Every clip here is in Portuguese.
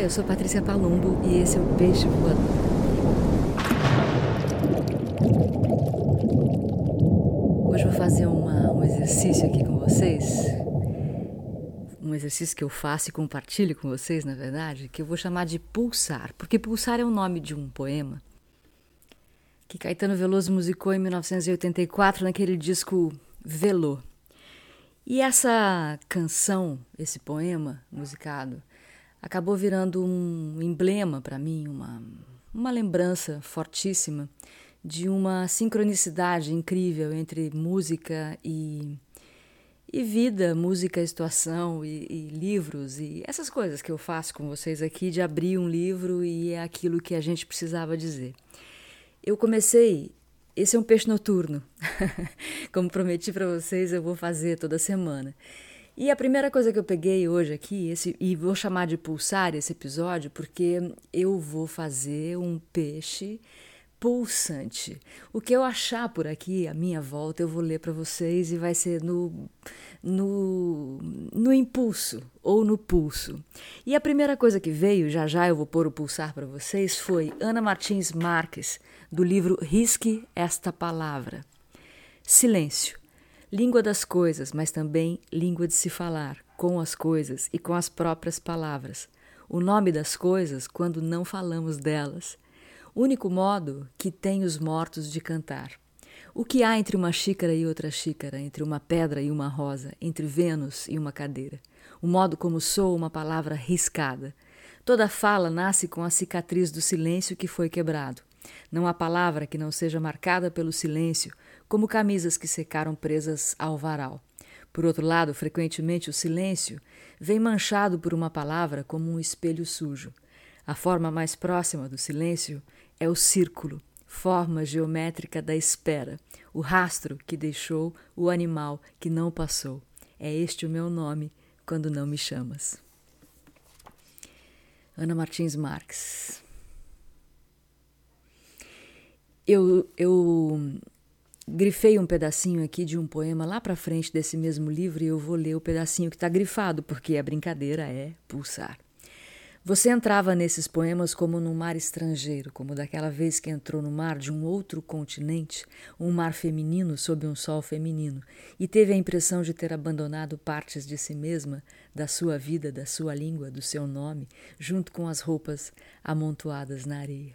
Eu sou Patrícia Palumbo e esse é o Peixe Voador. Hoje vou fazer uma, um exercício aqui com vocês. Um exercício que eu faço e compartilho com vocês, na verdade, que eu vou chamar de pulsar, porque pulsar é o nome de um poema que Caetano Veloso musicou em 1984 naquele disco Velô. E essa canção, esse poema musicado, acabou virando um emblema para mim, uma, uma lembrança fortíssima de uma sincronicidade incrível entre música e, e vida, música, situação e, e, livros e essas coisas que eu faço com vocês aqui de abrir um livro e é aquilo que a gente precisava dizer. Eu comecei esse é um peixe noturno. Como prometi para vocês, eu vou fazer toda semana. E a primeira coisa que eu peguei hoje aqui, esse, e vou chamar de pulsar esse episódio, porque eu vou fazer um peixe pulsante. O que eu achar por aqui, a minha volta, eu vou ler para vocês e vai ser no, no, no impulso ou no pulso. E a primeira coisa que veio, já já eu vou pôr o pulsar para vocês, foi Ana Martins Marques, do livro Risque esta Palavra. Silêncio. Língua das coisas, mas também língua de se falar, com as coisas e com as próprias palavras. O nome das coisas quando não falamos delas único modo que tem os mortos de cantar. O que há entre uma xícara e outra xícara, entre uma pedra e uma rosa, entre Vênus e uma cadeira? O modo como soa uma palavra riscada. Toda fala nasce com a cicatriz do silêncio que foi quebrado. Não há palavra que não seja marcada pelo silêncio, como camisas que secaram presas ao varal. Por outro lado, frequentemente o silêncio vem manchado por uma palavra como um espelho sujo. A forma mais próxima do silêncio é o círculo, forma geométrica da espera, o rastro que deixou o animal que não passou. É este o meu nome quando não me chamas. Ana Martins Marques. Eu, eu grifei um pedacinho aqui de um poema lá para frente desse mesmo livro e eu vou ler o pedacinho que está grifado, porque a brincadeira é pulsar. Você entrava nesses poemas como num mar estrangeiro, como daquela vez que entrou no mar de um outro continente, um mar feminino sob um sol feminino, e teve a impressão de ter abandonado partes de si mesma, da sua vida, da sua língua, do seu nome, junto com as roupas amontoadas na areia.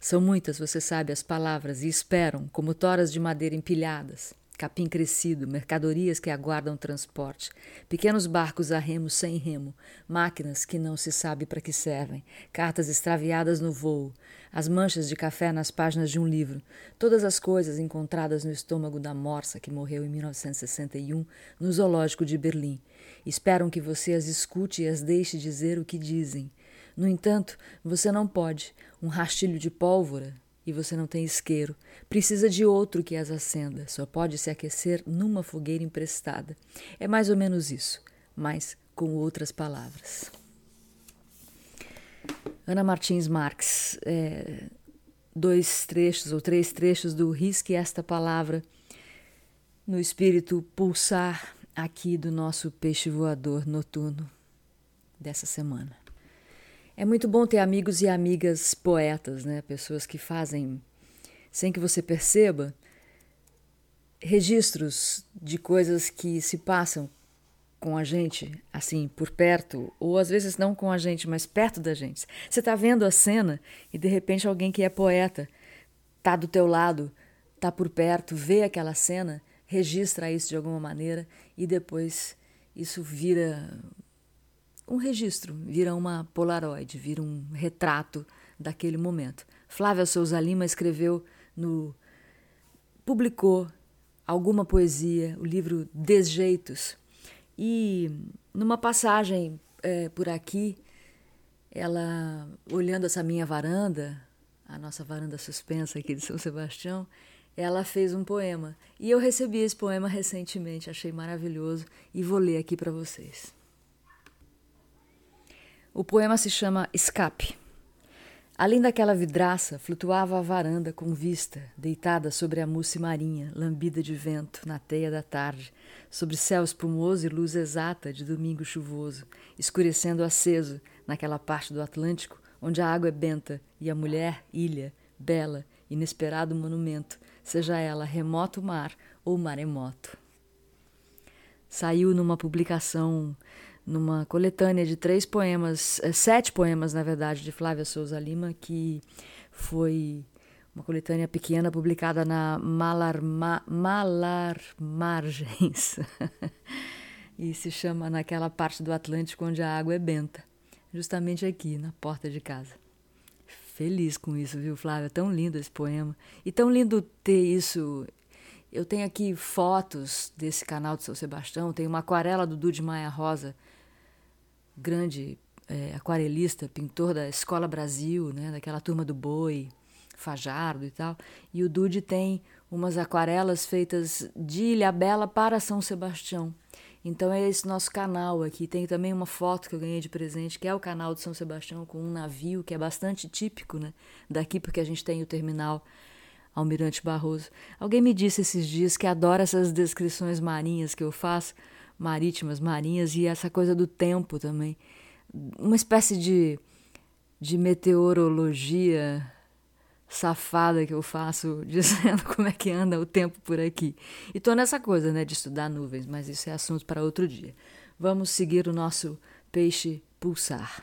São muitas, você sabe, as palavras, e esperam, como toras de madeira empilhadas capim crescido, mercadorias que aguardam transporte, pequenos barcos a remo sem remo, máquinas que não se sabe para que servem, cartas extraviadas no voo, as manchas de café nas páginas de um livro, todas as coisas encontradas no estômago da morsa que morreu em 1961 no zoológico de Berlim. Esperam que você as escute e as deixe dizer o que dizem. No entanto, você não pode. Um rastilho de pólvora e você não tem isqueiro, precisa de outro que as acenda, só pode se aquecer numa fogueira emprestada. É mais ou menos isso, mas com outras palavras. Ana Martins Marques, é, dois trechos ou três trechos do Risque esta palavra no espírito pulsar aqui do nosso peixe voador noturno dessa semana. É muito bom ter amigos e amigas poetas, né? Pessoas que fazem, sem que você perceba, registros de coisas que se passam com a gente, assim, por perto, ou às vezes não com a gente, mas perto da gente. Você está vendo a cena e de repente alguém que é poeta está do teu lado, está por perto, vê aquela cena, registra isso de alguma maneira e depois isso vira um registro, vira uma polaroid, vira um retrato daquele momento. Flávia Souza Lima escreveu no publicou alguma poesia, o livro Desjeitos. E numa passagem é, por aqui, ela olhando essa minha varanda, a nossa varanda suspensa aqui de São Sebastião, ela fez um poema. E eu recebi esse poema recentemente, achei maravilhoso e vou ler aqui para vocês. O poema se chama Escape. Além daquela vidraça, flutuava a varanda com vista, deitada sobre a mousse marinha, lambida de vento, na teia da tarde, sobre céu espumoso e luz exata de domingo chuvoso, escurecendo aceso naquela parte do Atlântico onde a água é benta e a mulher, ilha, bela, inesperado monumento, seja ela remoto mar ou maremoto. Saiu numa publicação numa coletânea de três poemas, é, sete poemas, na verdade, de Flávia Souza Lima, que foi uma coletânea pequena publicada na Malar, Ma, Malar Margens. e se chama Naquela Parte do Atlântico onde a água é benta, justamente aqui, na porta de casa. Feliz com isso, viu, Flávia? Tão lindo esse poema. E tão lindo ter isso eu tenho aqui fotos desse canal de São Sebastião, tem uma aquarela do Dude Maia Rosa, grande é, aquarelista, pintor da Escola Brasil, né, daquela turma do Boi, Fajardo e tal. E o Dude tem umas aquarelas feitas de Ilha Bela para São Sebastião. Então é esse nosso canal aqui. Tem também uma foto que eu ganhei de presente, que é o canal de São Sebastião com um navio que é bastante típico, né, daqui porque a gente tem o terminal Almirante Barroso. Alguém me disse esses dias que adora essas descrições marinhas que eu faço, marítimas, marinhas, e essa coisa do tempo também. Uma espécie de, de meteorologia safada que eu faço, dizendo como é que anda o tempo por aqui. E tô nessa coisa, né, de estudar nuvens, mas isso é assunto para outro dia. Vamos seguir o nosso peixe pulsar.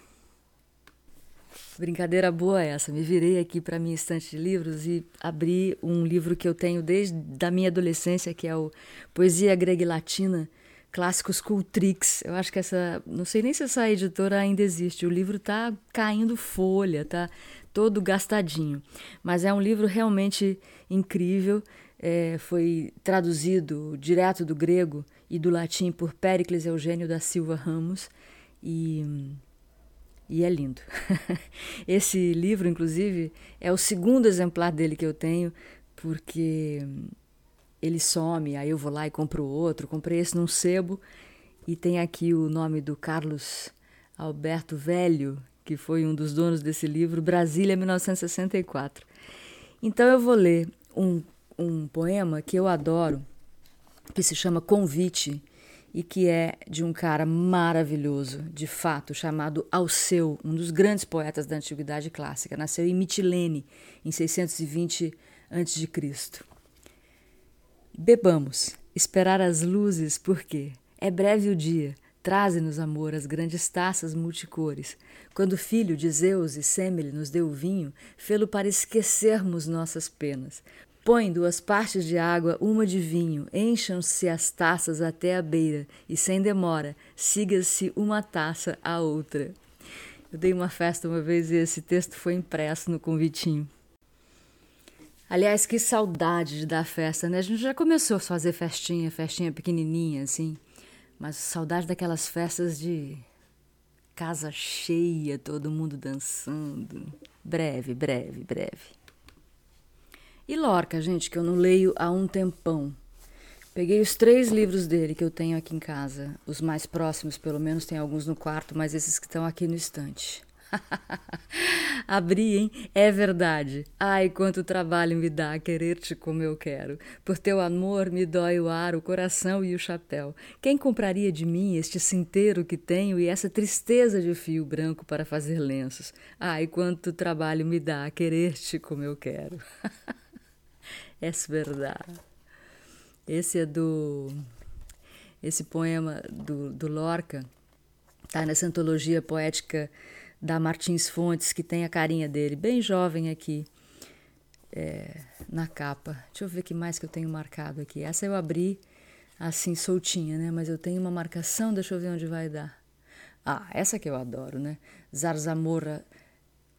Brincadeira boa essa. Me virei aqui para minha estante de livros e abri um livro que eu tenho desde a minha adolescência, que é o Poesia Grega e Latina, Clássicos Cultrix. Eu acho que essa, não sei nem se essa editora ainda existe. O livro tá caindo folha, tá todo gastadinho. Mas é um livro realmente incrível. É, foi traduzido direto do grego e do latim por Péricles Eugênio da Silva Ramos e e é lindo. Esse livro, inclusive, é o segundo exemplar dele que eu tenho, porque ele some, aí eu vou lá e compro outro. Comprei esse num sebo e tem aqui o nome do Carlos Alberto Velho, que foi um dos donos desse livro, Brasília, 1964. Então eu vou ler um, um poema que eu adoro, que se chama Convite e que é de um cara maravilhoso, de fato, chamado Alceu, um dos grandes poetas da antiguidade clássica. Nasceu em Mitilene, em 620 a.C. Bebamos, esperar as luzes, porque é breve o dia, traze-nos, amor, as grandes taças multicores. Quando filho de Zeus e Semele nos deu vinho, fê-lo para esquecermos nossas penas. Põe duas partes de água, uma de vinho, encham-se as taças até a beira, e sem demora, siga-se uma taça à outra. Eu dei uma festa uma vez e esse texto foi impresso no convitinho. Aliás, que saudade de dar festa, né? A gente já começou a fazer festinha, festinha pequenininha, assim. Mas saudade daquelas festas de casa cheia, todo mundo dançando. Breve, breve, breve. E Lorca, gente, que eu não leio há um tempão. Peguei os três livros dele que eu tenho aqui em casa. Os mais próximos, pelo menos, tem alguns no quarto, mas esses que estão aqui no estante. Abri, hein? É verdade. Ai, quanto trabalho me dá querer-te como eu quero. Por teu amor me dói o ar, o coração e o chapéu. Quem compraria de mim este cinteiro que tenho e essa tristeza de fio branco para fazer lenços? Ai, quanto trabalho me dá querer-te como eu quero. é verdade. Esse é do. Esse poema do, do Lorca está nessa antologia poética da Martins Fontes, que tem a carinha dele, bem jovem aqui, é, na capa. Deixa eu ver que mais que eu tenho marcado aqui. Essa eu abri assim soltinha, né? Mas eu tenho uma marcação, deixa eu ver onde vai dar. Ah, essa que eu adoro, né? Zarzamora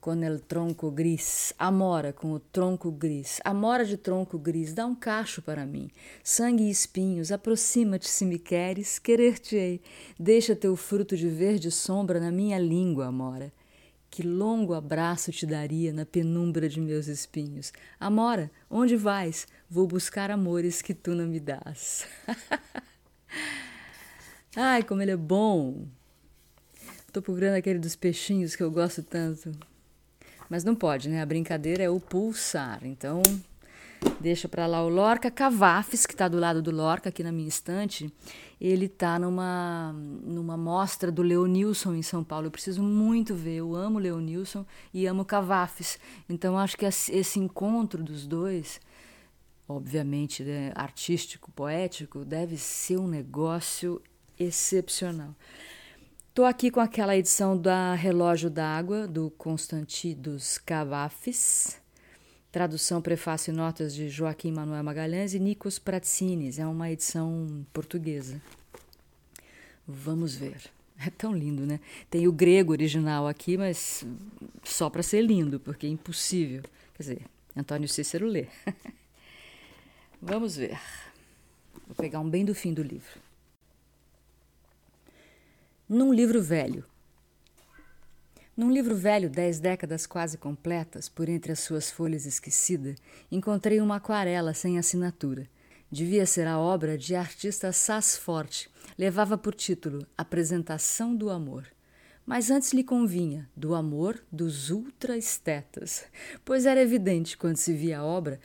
com el tronco gris, amora com o tronco gris, amora de tronco gris, dá um cacho para mim, sangue e espinhos, aproxima-te se me queres, querer-te-ei, deixa teu fruto de verde sombra na minha língua, amora. Que longo abraço te daria na penumbra de meus espinhos. Amora, onde vais? Vou buscar amores que tu não me dás. Ai, como ele é bom! Tô procurando aquele dos peixinhos que eu gosto tanto. Mas não pode, né? A brincadeira é o pulsar. Então, deixa para lá o Lorca. Cavafes, que está do lado do Lorca, aqui na minha estante, ele está numa, numa mostra do Leonilson em São Paulo. Eu preciso muito ver. Eu amo Leonilson e amo Cavafes. Então, acho que esse encontro dos dois obviamente né, artístico, poético, deve ser um negócio excepcional. Estou aqui com aquela edição da Relógio d'Água, do Constantin dos Cavafes, tradução, prefácio e notas de Joaquim Manuel Magalhães e Nikos Pratsines, é uma edição portuguesa. Vamos ver. É tão lindo, né? Tem o grego original aqui, mas só para ser lindo, porque é impossível. Quer dizer, Antônio Cícero lê. Vamos ver. Vou pegar um bem do fim do livro. Num livro velho. Num livro velho, dez décadas quase completas, por entre as suas folhas esquecida, encontrei uma aquarela sem assinatura. Devia ser a obra de artista Sassforte. Levava por título Apresentação do Amor. Mas antes lhe convinha do amor dos ultra-estetas, pois era evidente, quando se via a obra,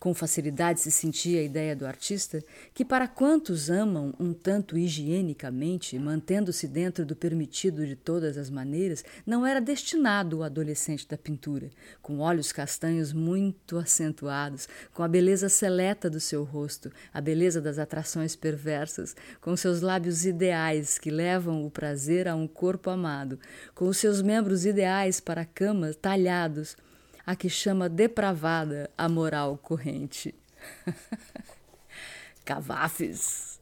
com facilidade se sentia a ideia do artista que, para quantos amam um tanto higienicamente, mantendo-se dentro do permitido de todas as maneiras, não era destinado o adolescente da pintura, com olhos castanhos muito acentuados, com a beleza seleta do seu rosto, a beleza das atrações perversas, com seus lábios ideais que levam o prazer a um corpo amado, com os seus membros ideais para a cama talhados a que chama depravada a moral corrente. Cavafes.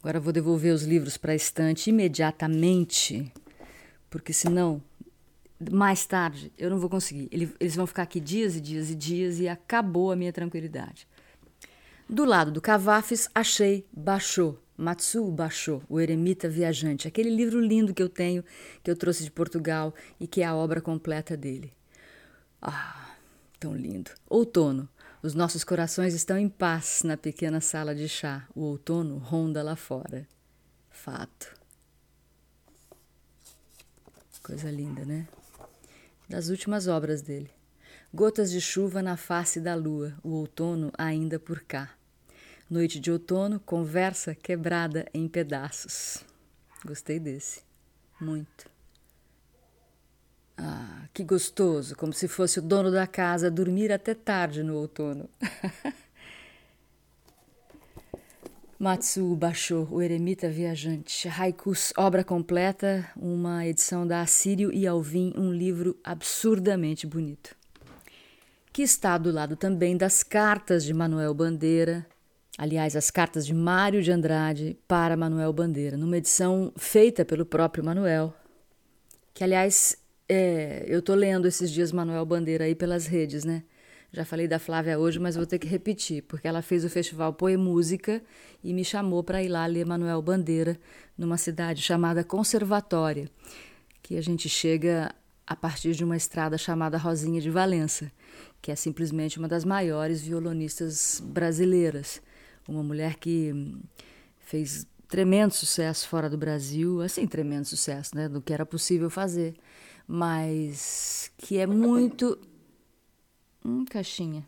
Agora vou devolver os livros para a estante imediatamente, porque senão, mais tarde, eu não vou conseguir. Eles vão ficar aqui dias e dias e dias e acabou a minha tranquilidade. Do lado do Cavafes, achei Baixou, Matsuo Baixou, o Eremita Viajante, aquele livro lindo que eu tenho, que eu trouxe de Portugal e que é a obra completa dele. Ah, tão lindo. Outono. Os nossos corações estão em paz na pequena sala de chá. O outono ronda lá fora. Fato. Coisa linda, né? Das últimas obras dele. Gotas de chuva na face da lua, o outono ainda por cá. Noite de outono, conversa quebrada em pedaços. Gostei desse. Muito. Que gostoso, como se fosse o dono da casa dormir até tarde no outono. Matsuo Basho, o Eremita Viajante. Haikus, obra completa, uma edição da Assírio e Alvim, um livro absurdamente bonito. Que está do lado também das cartas de Manuel Bandeira, aliás, as cartas de Mário de Andrade para Manuel Bandeira, numa edição feita pelo próprio Manuel, que aliás é, eu tô lendo esses dias Manuel Bandeira aí pelas redes, né? Já falei da Flávia hoje, mas vou ter que repetir, porque ela fez o festival Poemúsica e me chamou para ir lá ler Manuel Bandeira numa cidade chamada Conservatória, que a gente chega a partir de uma estrada chamada Rosinha de Valença, que é simplesmente uma das maiores violonistas brasileiras. Uma mulher que fez tremendo sucesso fora do Brasil, assim, tremendo sucesso, né, do que era possível fazer mas que é muito. Hum, caixinha.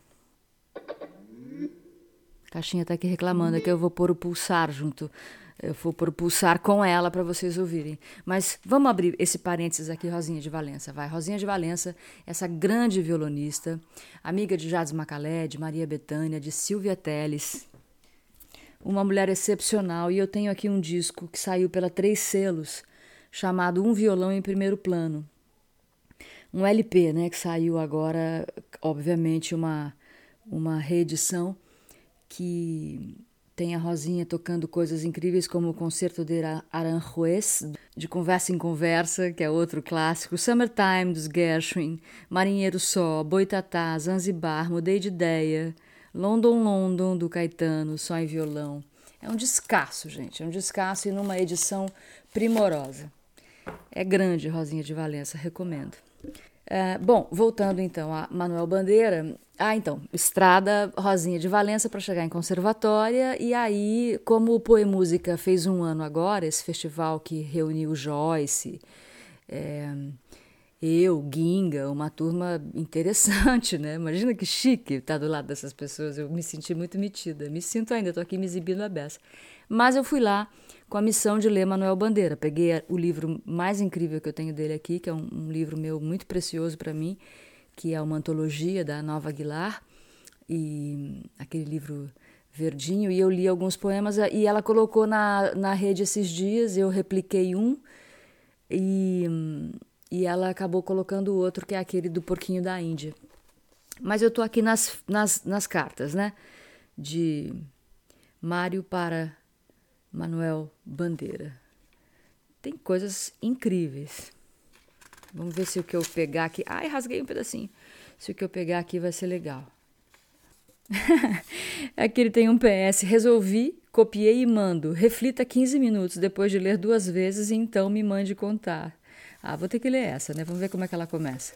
Caixinha tá aqui reclamando, que eu vou pôr o pulsar junto. Eu vou pôr o pulsar com ela para vocês ouvirem. Mas vamos abrir esse parênteses aqui, Rosinha de Valença. Vai, Rosinha de Valença, essa grande violonista, amiga de Jades Macalé, de Maria Bethânia, de Silvia Teles. Uma mulher excepcional. E eu tenho aqui um disco que saiu pela Três Selos, chamado Um Violão em Primeiro Plano um LP, né, que saiu agora, obviamente uma uma reedição que tem a Rosinha tocando coisas incríveis como o Concerto de Aranjuez, de Conversa em Conversa, que é outro clássico, Summertime dos Gershwin, Marinheiro Só, Boitatá, Zanzibar, Mudei de Ideia, London London do Caetano, só em violão. É um descasso, gente, é um descasso e numa edição primorosa. É grande, Rosinha de Valença, recomendo. Uh, bom, voltando então a Manuel Bandeira. Ah, então, Estrada Rosinha de Valença para chegar em Conservatória. E aí, como o Poemúsica fez um ano agora, esse festival que reuniu Joyce, é, Eu, Ginga, uma turma interessante, né? Imagina que chique estar do lado dessas pessoas. Eu me senti muito metida. Me sinto ainda, estou aqui me exibindo a beça. Mas eu fui lá com a missão de ler Manuel Bandeira. Peguei o livro mais incrível que eu tenho dele aqui, que é um, um livro meu muito precioso para mim, que é uma antologia da Nova Aguilar, e aquele livro verdinho, e eu li alguns poemas, e ela colocou na, na rede esses dias, eu repliquei um, e, e ela acabou colocando o outro, que é aquele do Porquinho da Índia. Mas eu tô aqui nas, nas, nas cartas, né? De Mário para Manuel Bandeira. Tem coisas incríveis. Vamos ver se o que eu pegar aqui. Ai, rasguei um pedacinho. Se o que eu pegar aqui vai ser legal. aqui ele tem um PS. Resolvi, copiei e mando. Reflita 15 minutos depois de ler duas vezes e então me mande contar. Ah, vou ter que ler essa, né? Vamos ver como é que ela começa.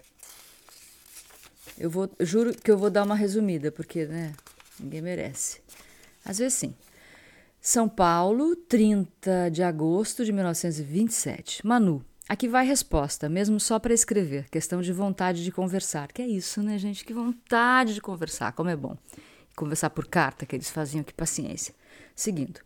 Eu vou, juro que eu vou dar uma resumida, porque, né? Ninguém merece. Às vezes sim. São Paulo, 30 de agosto de 1927. Manu, aqui vai resposta, mesmo só para escrever. Questão de vontade de conversar. Que é isso, né, gente? Que vontade de conversar, como é bom. Conversar por carta, que eles faziam, que paciência. Seguindo.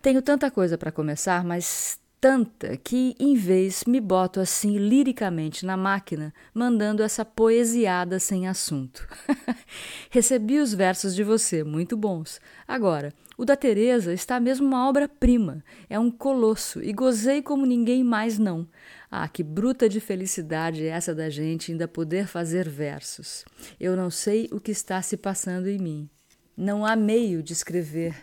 Tenho tanta coisa para começar, mas tanta que, em vez, me boto assim liricamente na máquina, mandando essa poesiada sem assunto. Recebi os versos de você, muito bons. Agora, o da Teresa está mesmo uma obra-prima, é um colosso e gozei como ninguém mais não. Ah, que bruta de felicidade essa da gente ainda poder fazer versos. Eu não sei o que está se passando em mim. Não há meio de escrever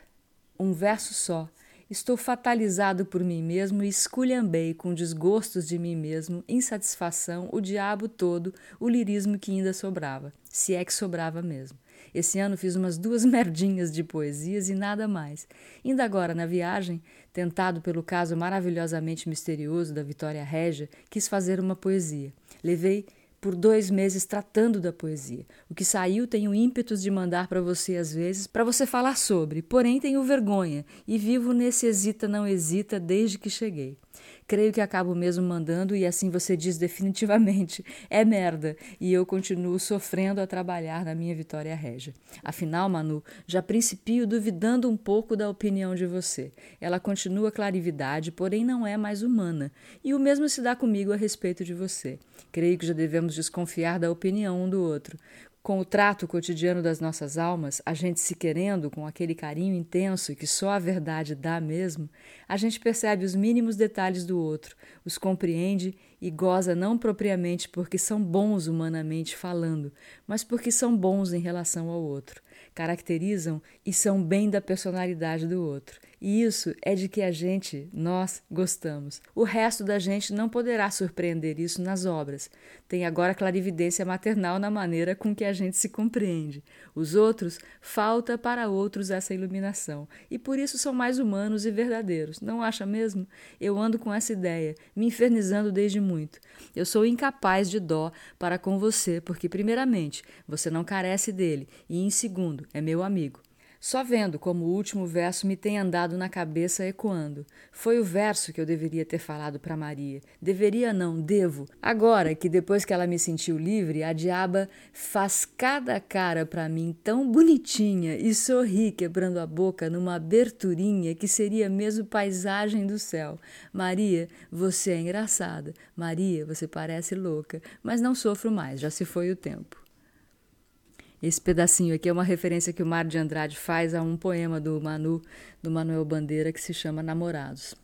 um verso só Estou fatalizado por mim mesmo e esculhambei com desgostos de mim mesmo, insatisfação, o diabo todo, o lirismo que ainda sobrava, se é que sobrava mesmo. Esse ano fiz umas duas merdinhas de poesias e nada mais. Ainda agora, na viagem, tentado pelo caso maravilhosamente misterioso da Vitória Régia, quis fazer uma poesia. Levei por dois meses tratando da poesia. O que saiu tenho ímpetos de mandar para você às vezes, para você falar sobre, porém tenho vergonha e vivo nesse hesita não hesita desde que cheguei. Creio que acabo mesmo mandando e assim você diz definitivamente: é merda, e eu continuo sofrendo a trabalhar na minha vitória régia. Afinal, Manu, já principio duvidando um pouco da opinião de você. Ela continua clarividade, porém não é mais humana. E o mesmo se dá comigo a respeito de você. Creio que já devemos desconfiar da opinião um do outro com o trato cotidiano das nossas almas, a gente se querendo com aquele carinho intenso que só a verdade dá mesmo, a gente percebe os mínimos detalhes do outro, os compreende e goza não propriamente porque são bons humanamente falando, mas porque são bons em relação ao outro, caracterizam e são bem da personalidade do outro. E isso é de que a gente, nós, gostamos. O resto da gente não poderá surpreender isso nas obras. Tem agora clarividência maternal na maneira com que a gente se compreende. Os outros, falta para outros essa iluminação. E por isso são mais humanos e verdadeiros. Não acha mesmo? Eu ando com essa ideia, me infernizando desde muito. Eu sou incapaz de dó para com você, porque, primeiramente, você não carece dele, e, em segundo, é meu amigo. Só vendo como o último verso me tem andado na cabeça ecoando. Foi o verso que eu deveria ter falado para Maria. Deveria não, devo. Agora que depois que ela me sentiu livre, a diaba faz cada cara para mim tão bonitinha e sorri quebrando a boca numa aberturinha que seria mesmo paisagem do céu. Maria, você é engraçada. Maria, você parece louca, mas não sofro mais, já se foi o tempo. Esse pedacinho aqui é uma referência que o Mário de Andrade faz a um poema do Manu, do Manuel Bandeira, que se chama Namorados.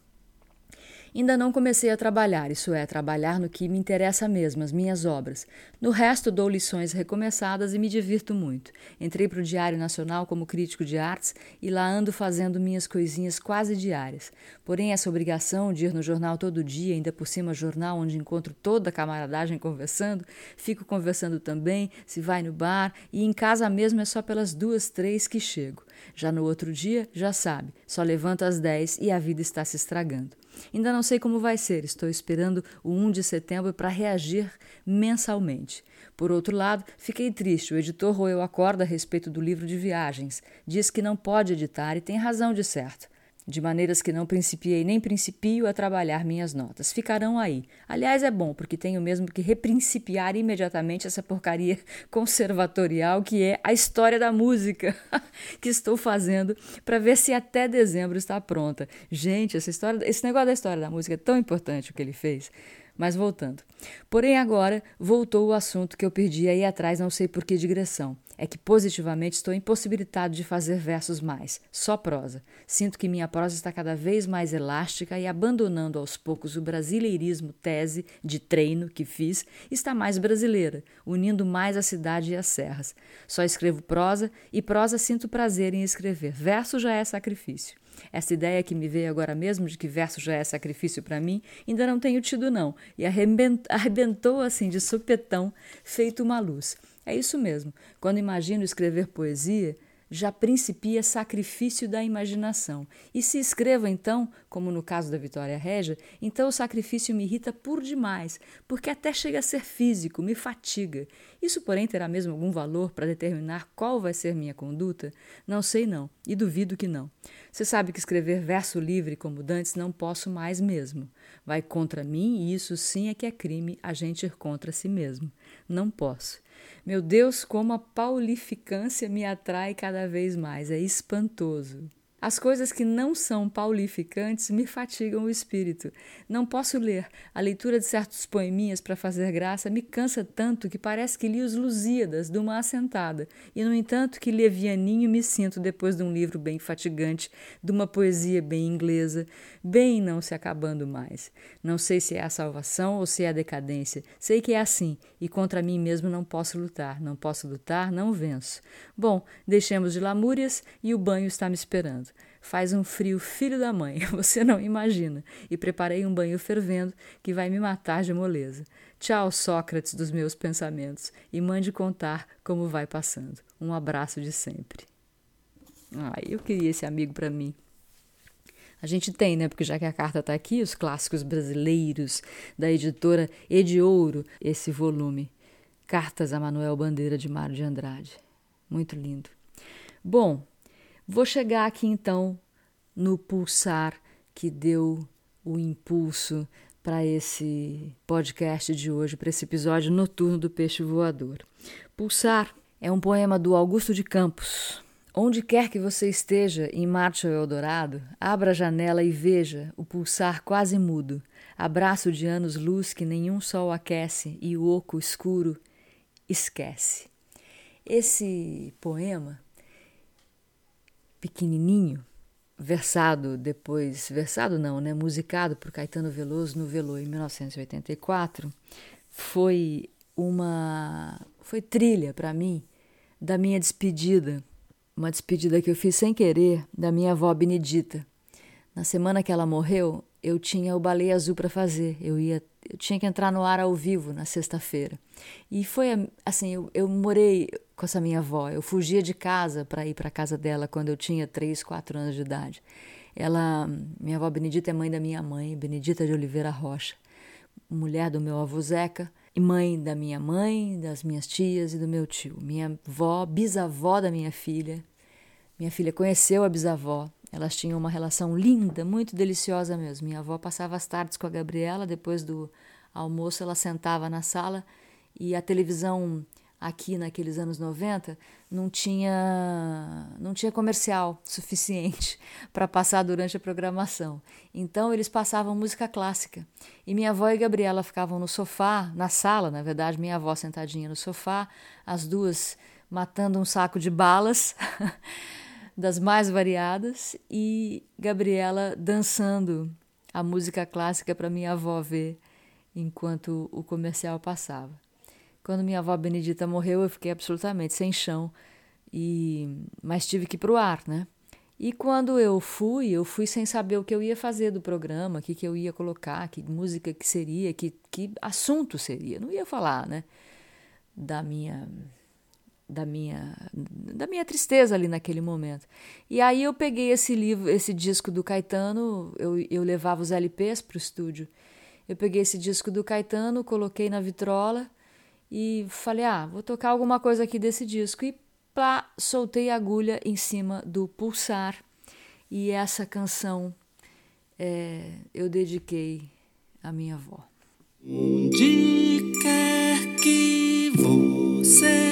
Ainda não comecei a trabalhar, isso é, trabalhar no que me interessa mesmo, as minhas obras. No resto, dou lições recomeçadas e me divirto muito. Entrei para o Diário Nacional como crítico de artes e lá ando fazendo minhas coisinhas quase diárias. Porém, essa obrigação de ir no jornal todo dia, ainda por cima jornal onde encontro toda a camaradagem conversando, fico conversando também, se vai no bar, e em casa mesmo é só pelas duas, três que chego. Já no outro dia, já sabe, só levanto às dez e a vida está se estragando. Ainda não sei como vai ser, estou esperando o 1 de setembro para reagir mensalmente. Por outro lado, fiquei triste. O editor roeu a corda a respeito do livro de viagens. Diz que não pode editar e tem razão de certo. De maneiras que não principiei nem principio a trabalhar minhas notas. Ficarão aí. Aliás, é bom, porque tenho mesmo que reprincipiar imediatamente essa porcaria conservatorial que é a história da música que estou fazendo para ver se até dezembro está pronta. Gente, essa história, esse negócio da história da música é tão importante o que ele fez. Mas voltando. Porém, agora voltou o assunto que eu perdi aí atrás, não sei por que digressão. É que positivamente estou impossibilitado de fazer versos mais, só prosa. Sinto que minha prosa está cada vez mais elástica e, abandonando aos poucos o brasileirismo tese de treino que fiz, está mais brasileira, unindo mais a cidade e as serras. Só escrevo prosa e prosa sinto prazer em escrever. Verso já é sacrifício. Essa ideia que me veio agora mesmo de que verso já é sacrifício para mim, ainda não tenho tido não, e arrebentou assim de supetão, feito uma luz. É isso mesmo. Quando imagino escrever poesia, já principia sacrifício da imaginação. E se escrevo então, como no caso da Vitória Régia, então o sacrifício me irrita por demais, porque até chega a ser físico, me fatiga. Isso, porém, terá mesmo algum valor para determinar qual vai ser minha conduta? Não sei não, e duvido que não. Você sabe que escrever verso livre como Dantes não posso mais mesmo. Vai contra mim e isso sim é que é crime, a gente ir contra si mesmo. Não posso. Meu Deus, como a paulificância me atrai cada vez mais, é espantoso. As coisas que não são paulificantes me fatigam o espírito. Não posso ler. A leitura de certos poeminhas para fazer graça me cansa tanto que parece que li os Lusíadas de uma assentada. E, no entanto, que levianinho me sinto depois de um livro bem fatigante, de uma poesia bem inglesa, bem não se acabando mais. Não sei se é a salvação ou se é a decadência. Sei que é assim, e contra mim mesmo não posso lutar. Não posso lutar, não venço. Bom, deixemos de lamúrias e o banho está me esperando. Faz um frio filho da mãe, você não imagina. E preparei um banho fervendo que vai me matar de moleza. Tchau, Sócrates dos meus pensamentos, e mande contar como vai passando. Um abraço de sempre. Ai, eu queria esse amigo para mim. A gente tem, né? Porque já que a carta está aqui, os clássicos brasileiros da editora Ediouro, esse volume. Cartas a Manuel Bandeira de Mário de Andrade. Muito lindo. Bom, Vou chegar aqui então no pulsar que deu o impulso para esse podcast de hoje, para esse episódio noturno do Peixe Voador. Pulsar é um poema do Augusto de Campos. Onde quer que você esteja em Marte ou Eldorado, abra a janela e veja o pulsar quase mudo, abraço de anos-luz que nenhum sol aquece e o oco escuro esquece. Esse poema pequenininho, versado depois, versado não, né, musicado por Caetano Veloso no Velô em 1984, foi uma foi trilha para mim da minha despedida, uma despedida que eu fiz sem querer da minha avó Benedita. Na semana que ela morreu, eu tinha o baleia azul para fazer. Eu ia eu tinha que entrar no ar ao vivo na sexta-feira. E foi assim, eu, eu morei com essa minha avó. Eu fugia de casa para ir para casa dela quando eu tinha 3, 4 anos de idade. Ela, minha avó Benedita é mãe da minha mãe, Benedita de Oliveira Rocha, mulher do meu avô Zeca e mãe da minha mãe, das minhas tias e do meu tio. Minha avó, bisavó da minha filha. Minha filha conheceu a bisavó. Elas tinham uma relação linda, muito deliciosa mesmo. Minha avó passava as tardes com a Gabriela, depois do almoço ela sentava na sala e a televisão aqui naqueles anos 90 não tinha não tinha comercial suficiente para passar durante a programação. Então eles passavam música clássica. E minha avó e Gabriela ficavam no sofá, na sala, na verdade, minha avó sentadinha no sofá, as duas matando um saco de balas das mais variadas e Gabriela dançando a música clássica para minha avó ver enquanto o comercial passava. Quando minha avó Benedita morreu, eu fiquei absolutamente sem chão, e mas tive que ir para o ar, né? E quando eu fui, eu fui sem saber o que eu ia fazer do programa, o que, que eu ia colocar, que música que seria, que, que assunto seria. Não ia falar, né? Da minha da minha da minha tristeza ali naquele momento. E aí eu peguei esse livro, esse disco do Caetano, eu, eu levava os LPs para o estúdio. Eu peguei esse disco do Caetano, coloquei na vitrola e falei: ah, vou tocar alguma coisa aqui desse disco. E pá, soltei a agulha em cima do pulsar E essa canção é, eu dediquei à minha avó. Onde quer que você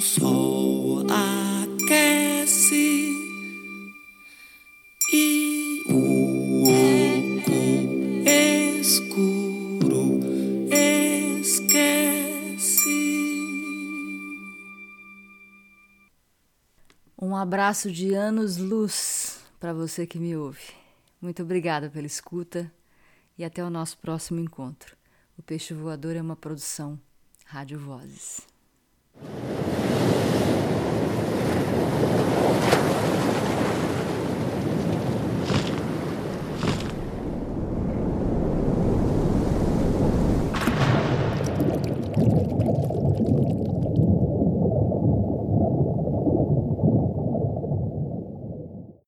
sol aquece e o oco escuro esquece. Um abraço de anos-luz para você que me ouve. Muito obrigada pela escuta e até o nosso próximo encontro. O Peixe Voador é uma produção Rádio Vozes.